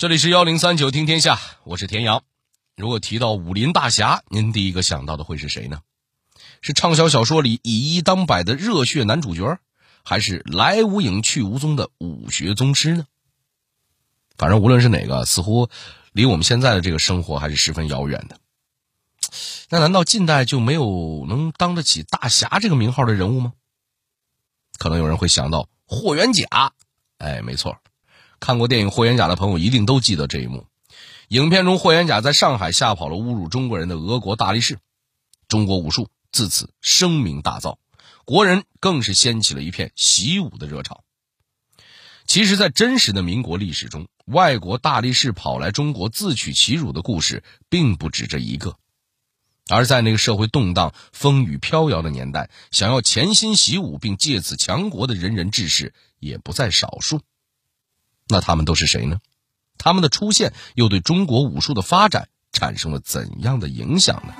这里是幺零三九听天下，我是田阳。如果提到武林大侠，您第一个想到的会是谁呢？是畅销小说里以一当百的热血男主角，还是来无影去无踪的武学宗师呢？反正无论是哪个，似乎离我们现在的这个生活还是十分遥远的。那难道近代就没有能当得起大侠这个名号的人物吗？可能有人会想到霍元甲，哎，没错。看过电影《霍元甲》的朋友一定都记得这一幕。影片中，霍元甲在上海吓跑了侮辱中国人的俄国大力士，中国武术自此声名大噪，国人更是掀起了一片习武的热潮。其实，在真实的民国历史中，外国大力士跑来中国自取其辱的故事并不止这一个。而在那个社会动荡、风雨飘摇的年代，想要潜心习武并借此强国的仁人志士也不在少数。那他们都是谁呢？他们的出现又对中国武术的发展产生了怎样的影响呢？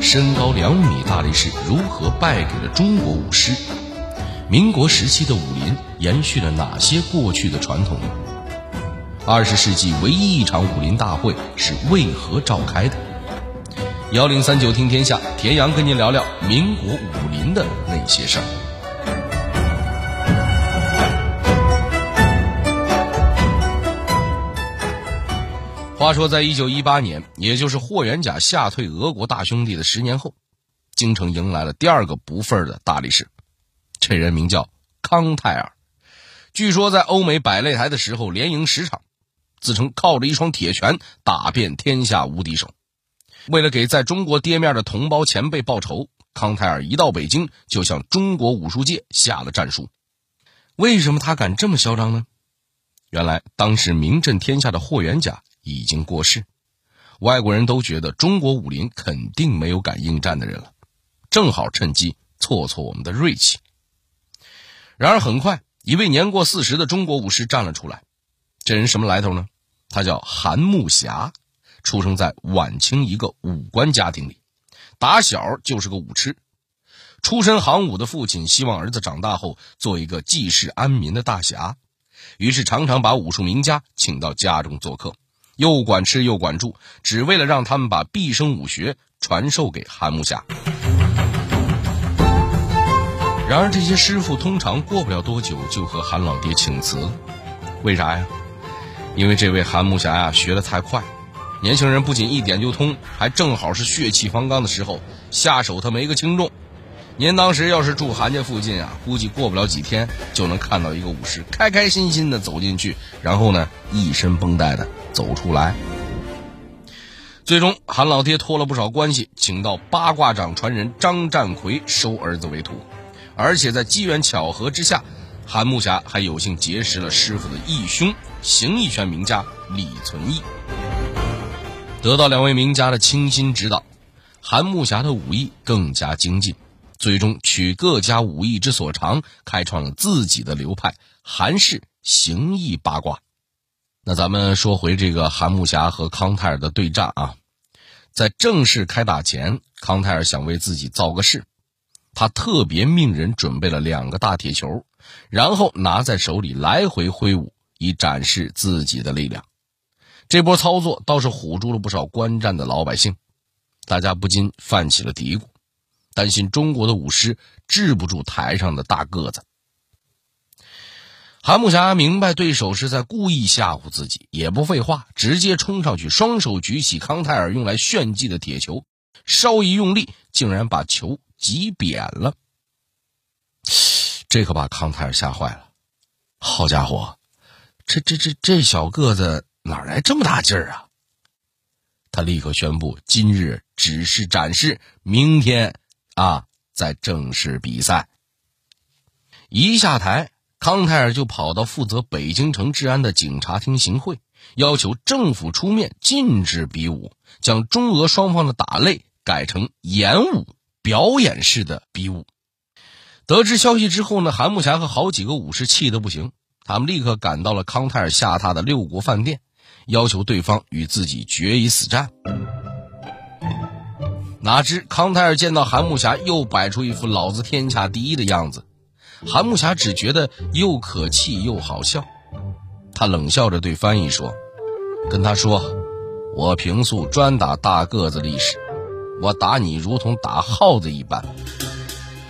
身高两米大力士如何败给了中国武师？民国时期的武林延续了哪些过去的传统呢？二十世纪唯一一场武林大会是为何召开的？幺零三九听天下，田阳跟您聊聊民国武林的那些事儿。话说，在一九一八年，也就是霍元甲吓退俄国大兄弟的十年后，京城迎来了第二个不忿的大力士，这人名叫康泰尔。据说在欧美摆擂台的时候，连赢十场。自称靠着一双铁拳打遍天下无敌手。为了给在中国跌面的同胞前辈报仇，康泰尔一到北京就向中国武术界下了战书。为什么他敢这么嚣张呢？原来当时名震天下的霍元甲已经过世，外国人都觉得中国武林肯定没有敢应战的人了，正好趁机挫挫我们的锐气。然而很快，一位年过四十的中国武师站了出来。这人什么来头呢？他叫韩木侠，出生在晚清一个武官家庭里，打小就是个武痴。出身行武的父亲希望儿子长大后做一个济世安民的大侠，于是常常把武术名家请到家中做客，又管吃又管住，只为了让他们把毕生武学传授给韩木侠。然而这些师傅通常过不了多久就和韩老爹请辞，为啥呀？因为这位韩木侠呀学得太快，年轻人不仅一点就通，还正好是血气方刚的时候，下手他没个轻重。您当时要是住韩家附近啊，估计过不了几天就能看到一个武士开开心心的走进去，然后呢一身绷带的走出来。最终，韩老爹托了不少关系，请到八卦掌传人张占奎收儿子为徒，而且在机缘巧合之下。韩木侠还有幸结识了师傅的义兄，形意拳名家李存义。得到两位名家的倾心指导，韩木侠的武艺更加精进，最终取各家武艺之所长，开创了自己的流派——韩式形意八卦。那咱们说回这个韩木侠和康泰尔的对战啊，在正式开打前，康泰尔想为自己造个势。他特别命人准备了两个大铁球，然后拿在手里来回挥舞，以展示自己的力量。这波操作倒是唬住了不少观战的老百姓，大家不禁泛起了嘀咕，担心中国的舞狮治不住台上的大个子。韩木侠明白对手是在故意吓唬自己，也不废话，直接冲上去，双手举起康泰尔用来炫技的铁球，稍一用力，竟然把球。挤扁了，这可把康泰尔吓坏了。好家伙，这这这这小个子哪来这么大劲儿啊？他立刻宣布，今日只是展示，明天啊再正式比赛。一下台，康泰尔就跑到负责北京城治安的警察厅行贿，要求政府出面禁止比武，将中俄双方的打擂改成演武。表演式的比武。得知消息之后呢，韩木侠和好几个武士气得不行，他们立刻赶到了康泰尔下榻的六国饭店，要求对方与自己决一死战。哪知康泰尔见到韩木侠，又摆出一副老子天下第一的样子。韩木侠只觉得又可气又好笑，他冷笑着对翻译说：“跟他说，我平素专打大个子历史，我打你如同打耗子一般。”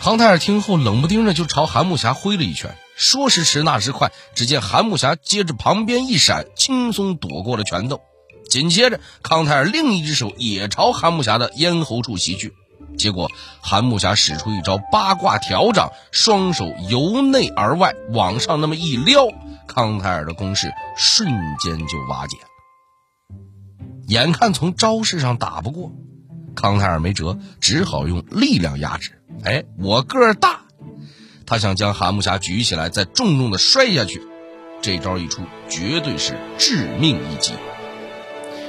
康泰尔听后冷不丁的就朝韩木侠挥了一拳，说时迟那时快，只见韩木侠接着旁边一闪，轻松躲过了拳头。紧接着，康泰尔另一只手也朝韩木侠的咽喉处袭去。结果，韩木侠使出一招八卦条掌，双手由内而外往上那么一撩，康泰尔的攻势瞬间就瓦解了。眼看从招式上打不过，康泰尔没辙，只好用力量压制。哎，我个儿大，他想将韩木侠举起来，再重重的摔下去。这招一出，绝对是致命一击。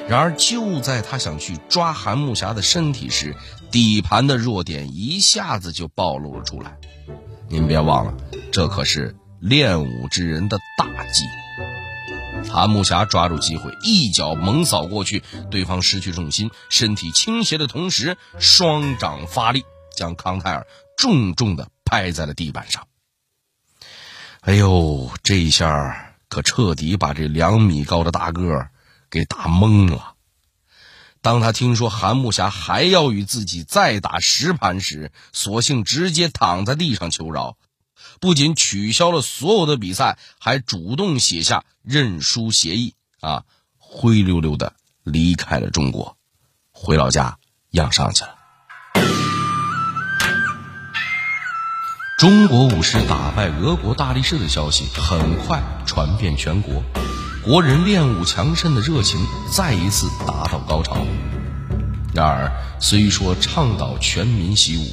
然而，就在他想去抓韩木侠的身体时，底盘的弱点一下子就暴露了出来。您别忘了，这可是练武之人的大忌。韩木侠抓住机会，一脚猛扫过去，对方失去重心，身体倾斜的同时，双掌发力，将康泰尔重重的拍在了地板上。哎呦，这一下可彻底把这两米高的大个给打懵了。当他听说韩木侠还要与自己再打十盘时，索性直接躺在地上求饶，不仅取消了所有的比赛，还主动写下认输协议，啊，灰溜溜的离开了中国，回老家养伤去了。中国武师打败俄国大力士的消息很快传遍全国。国人练武强身的热情再一次达到高潮。然而，虽说倡导全民习武，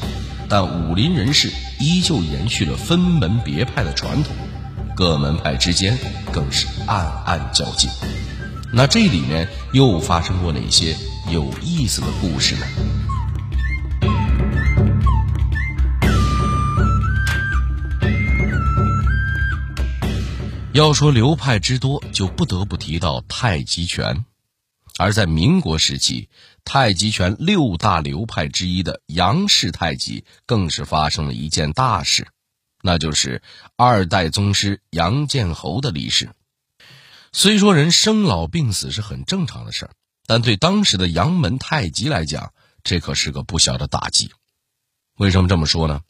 但武林人士依旧延续了分门别派的传统，各门派之间更是暗暗较劲。那这里面又发生过哪些有意思的故事呢？要说流派之多，就不得不提到太极拳。而在民国时期，太极拳六大流派之一的杨氏太极，更是发生了一件大事，那就是二代宗师杨建侯的离世。虽说人生老病死是很正常的事儿，但对当时的杨门太极来讲，这可是个不小的打击。为什么这么说呢？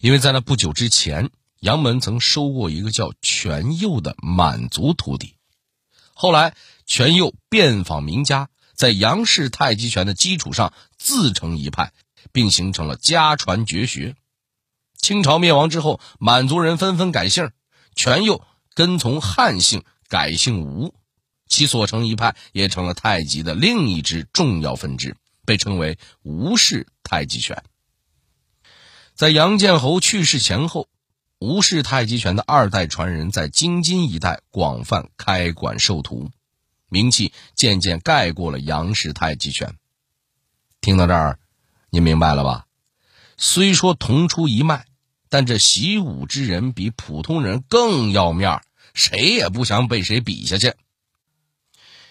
因为在那不久之前。杨门曾收过一个叫全佑的满族徒弟，后来全佑遍访名家，在杨氏太极拳的基础上自成一派，并形成了家传绝学。清朝灭亡之后，满族人纷纷改姓，全佑跟从汉姓，改姓吴，其所成一派也成了太极的另一支重要分支，被称为吴氏太极拳。在杨建侯去世前后。吴氏太极拳的二代传人在京津一带广泛开馆授徒，名气渐渐盖过了杨氏太极拳。听到这儿，你明白了吧？虽说同出一脉，但这习武之人比普通人更要面，谁也不想被谁比下去。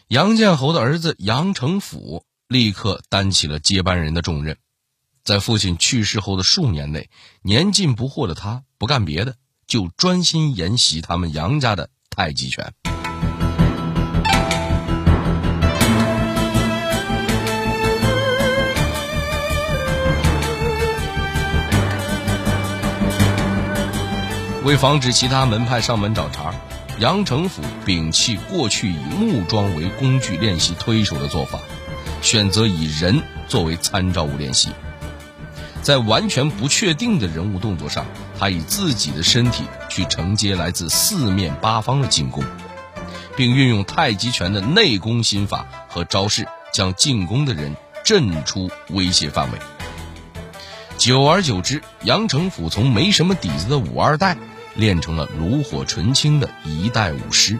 杨建侯的儿子杨成甫立刻担起了接班人的重任。在父亲去世后的数年内，年近不惑的他不干别的，就专心研习他们杨家的太极拳。为防止其他门派上门找茬，杨成甫摒弃过去以木桩为工具练习推手的做法，选择以人作为参照物练习。在完全不确定的人物动作上，他以自己的身体去承接来自四面八方的进攻，并运用太极拳的内功心法和招式，将进攻的人震出威胁范围。久而久之，杨成甫从没什么底子的武二代，练成了炉火纯青的一代武师。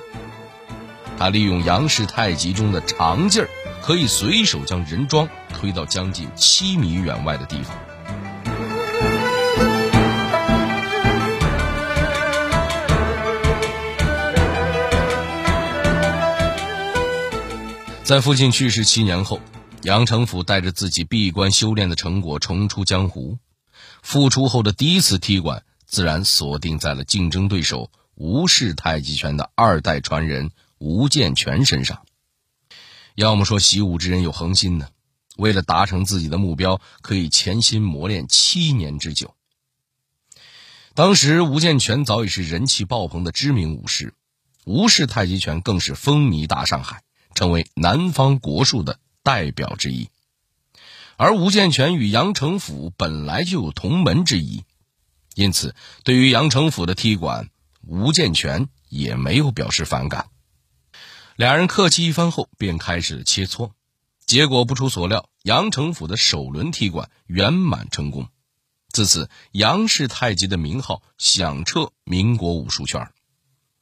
他利用杨氏太极中的长劲儿，可以随手将人桩推到将近七米远外的地方。在父亲去世七年后，杨成甫带着自己闭关修炼的成果重出江湖，复出后的第一次踢馆，自然锁定在了竞争对手吴氏太极拳的二代传人吴建全身上。要么说习武之人有恒心呢，为了达成自己的目标，可以潜心磨练七年之久。当时吴建全早已是人气爆棚的知名武师，吴氏太极拳更是风靡大上海，成为南方国术的代表之一。而吴建全与杨成甫本来就有同门之谊，因此对于杨成甫的踢馆，吴建全也没有表示反感。两人客气一番后，便开始切磋。结果不出所料，杨成甫的首轮踢馆圆满成功。自此，杨氏太极的名号响彻民国武术圈，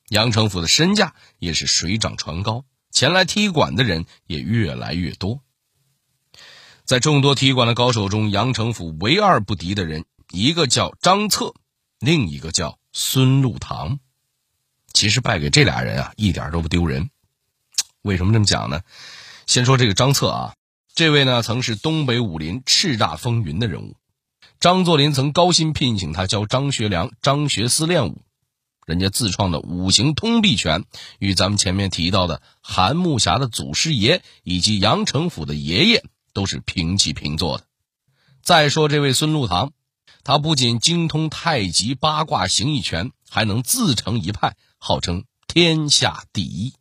杨成甫的身价也是水涨船高，前来踢馆的人也越来越多。在众多踢馆的高手中，杨成甫唯二不敌的人，一个叫张策，另一个叫孙禄堂。其实败给这俩人啊，一点都不丢人。为什么这么讲呢？先说这个张策啊，这位呢曾是东北武林叱咤风云的人物。张作霖曾高薪聘请他教张学良、张学思练武，人家自创的五行通臂拳，与咱们前面提到的韩木侠的祖师爷以及杨成府的爷爷都是平起平坐的。再说这位孙禄堂，他不仅精通太极、八卦、形意拳，还能自成一派，号称天下第一。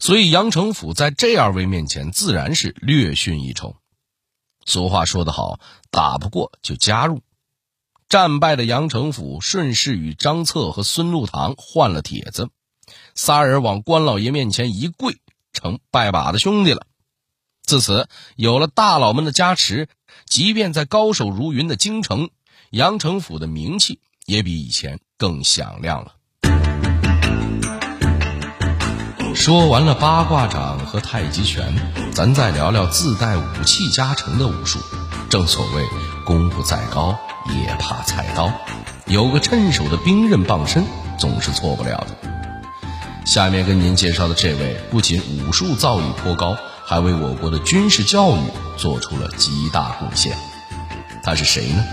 所以杨成府在这二位面前自然是略逊一筹。俗话说得好，打不过就加入。战败的杨成甫顺势与张策和孙禄堂换了帖子，仨人往关老爷面前一跪，成拜把子兄弟了。自此，有了大佬们的加持，即便在高手如云的京城，杨成甫的名气也比以前更响亮了。说完了八卦掌和太极拳，咱再聊聊自带武器加成的武术。正所谓功夫再高也怕菜刀，有个趁手的兵刃傍身总是错不了的。下面跟您介绍的这位，不仅武术造诣颇高，还为我国的军事教育做出了极大贡献。他是谁呢？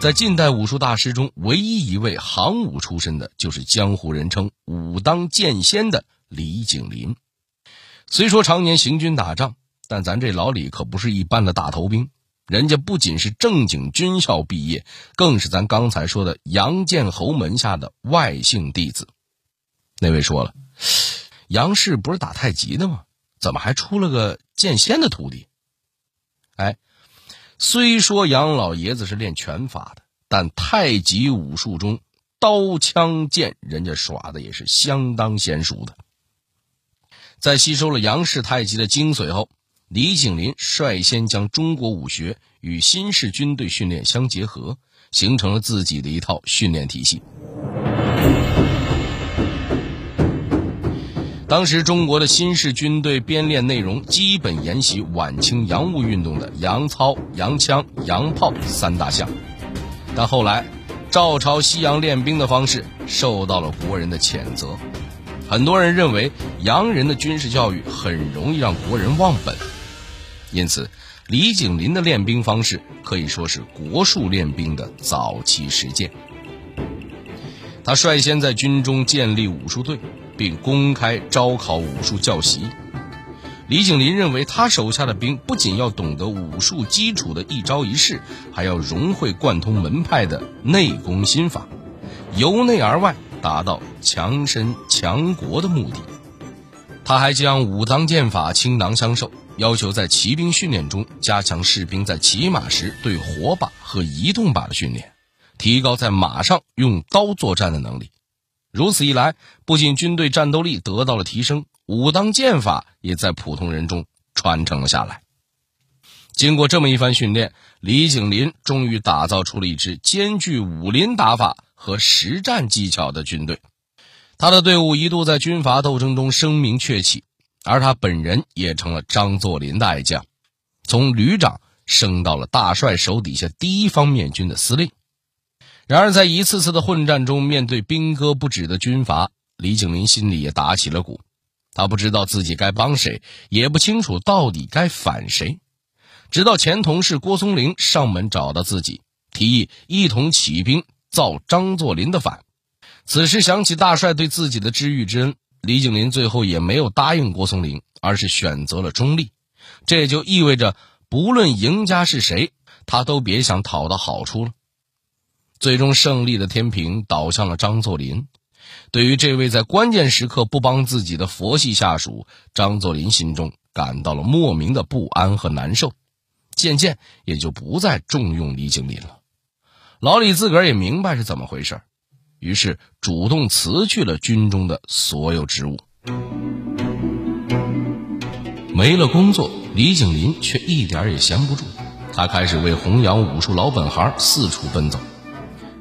在近代武术大师中，唯一一位行武出身的，就是江湖人称“武当剑仙”的李景林。虽说常年行军打仗，但咱这老李可不是一般的大头兵，人家不仅是正经军校毕业，更是咱刚才说的杨建侯门下的外姓弟子。那位说了，杨氏不是打太极的吗？怎么还出了个剑仙的徒弟？哎。虽说杨老爷子是练拳法的，但太极武术中刀枪剑，人家耍的也是相当娴熟的。在吸收了杨氏太极的精髓后，李景林率先将中国武学与新式军队训练相结合，形成了自己的一套训练体系。当时中国的新式军队编练内容基本沿袭晚清洋务运动的洋操、洋枪、洋炮三大项，但后来照抄西洋练兵的方式受到了国人的谴责，很多人认为洋人的军事教育很容易让国人忘本，因此李景林的练兵方式可以说是国术练兵的早期实践。他率先在军中建立武术队。并公开招考武术教习。李景林认为，他手下的兵不仅要懂得武术基础的一招一式，还要融会贯通门派的内功心法，由内而外达到强身强国的目的。他还将武当剑法倾囊相授，要求在骑兵训练中加强士兵在骑马时对火把和移动把的训练，提高在马上用刀作战的能力。如此一来，不仅军队战斗力得到了提升，武当剑法也在普通人中传承了下来。经过这么一番训练，李景林终于打造出了一支兼具武林打法和实战技巧的军队。他的队伍一度在军阀斗争中声名鹊起，而他本人也成了张作霖的爱将，从旅长升到了大帅手底下第一方面军的司令。然而，在一次次的混战中，面对兵戈不止的军阀，李景林心里也打起了鼓。他不知道自己该帮谁，也不清楚到底该反谁。直到前同事郭松龄上门找到自己，提议一同起兵造张作霖的反。此时想起大帅对自己的知遇之恩，李景林最后也没有答应郭松龄，而是选择了中立。这也就意味着，不论赢家是谁，他都别想讨到好处了。最终胜利的天平倒向了张作霖。对于这位在关键时刻不帮自己的佛系下属，张作霖心中感到了莫名的不安和难受。渐渐也就不再重用李景林了。老李自个儿也明白是怎么回事，于是主动辞去了军中的所有职务。没了工作，李景林却一点也闲不住，他开始为弘扬武术老本行四处奔走。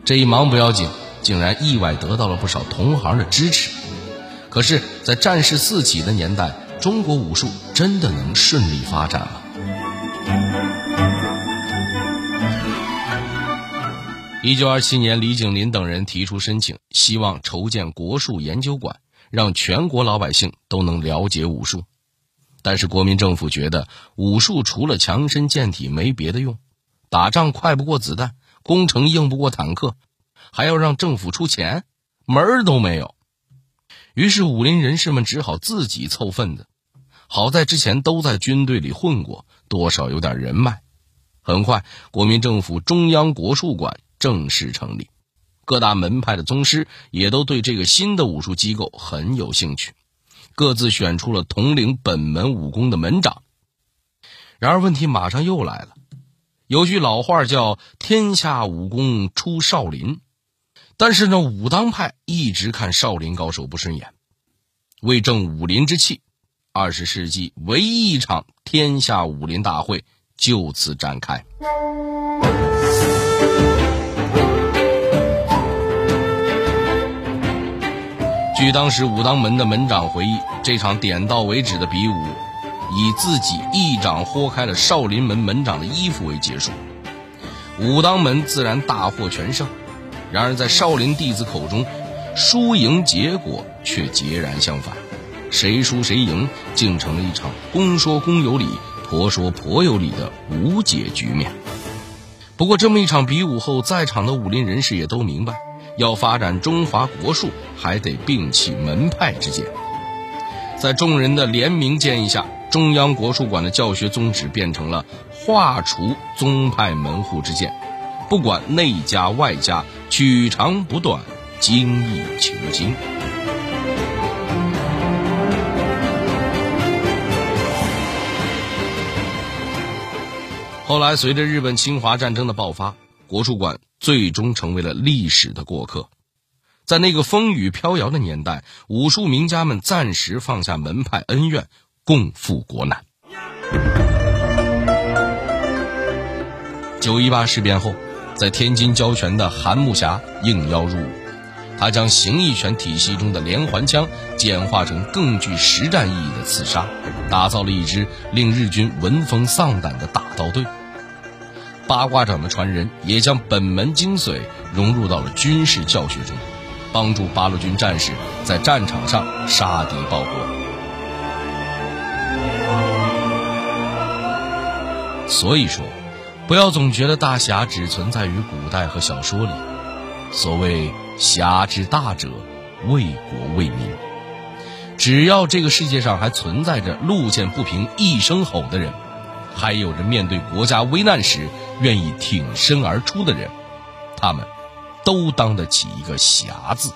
这一忙不要紧，竟然意外得到了不少同行的支持。可是，在战事四起的年代，中国武术真的能顺利发展吗？一九二七年，李景林等人提出申请，希望筹建国术研究馆，让全国老百姓都能了解武术。但是国民政府觉得武术除了强身健体没别的用，打仗快不过子弹，攻城硬不过坦克，还要让政府出钱，门儿都没有。于是武林人士们只好自己凑份子。好在之前都在军队里混过，多少有点人脉。很快，国民政府中央国术馆。正式成立，各大门派的宗师也都对这个新的武术机构很有兴趣，各自选出了统领本门武功的门长。然而，问题马上又来了。有句老话叫“天下武功出少林”，但是呢，武当派一直看少林高手不顺眼。为正武林之气，二十世纪唯一一场天下武林大会就此展开。据当时武当门的门长回忆，这场点到为止的比武，以自己一掌豁开了少林门门长的衣服为结束。武当门自然大获全胜，然而在少林弟子口中，输赢结果却截然相反，谁输谁赢，竟成了一场公说公有理，婆说婆有理的无解局面。不过，这么一场比武后，在场的武林人士也都明白。要发展中华国术，还得摒弃门派之见。在众人的联名建议下，中央国术馆的教学宗旨变成了划除宗派门户之见，不管内家外家，取长补短，精益求精。后来，随着日本侵华战争的爆发。国术馆最终成为了历史的过客，在那个风雨飘摇的年代，武术名家们暂时放下门派恩怨，共赴国难。九一八事变后，在天津交拳的韩木侠应邀入伍，他将形意拳体系中的连环枪简化成更具实战意义的刺杀，打造了一支令日军闻风丧胆的大刀队。八卦掌的传人也将本门精髓融入到了军事教学中，帮助八路军战士在战场上杀敌报国。所以说，不要总觉得大侠只存在于古代和小说里。所谓侠之大者，为国为民。只要这个世界上还存在着路见不平一声吼的人。还有着面对国家危难时愿意挺身而出的人，他们都当得起一个“侠”字。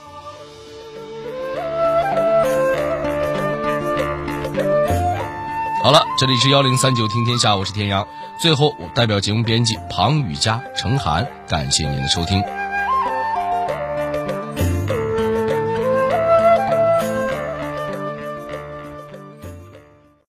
好了，这里是幺零三九听天下，我是田阳。最后，我代表节目编辑庞雨佳、程涵，感谢您的收听。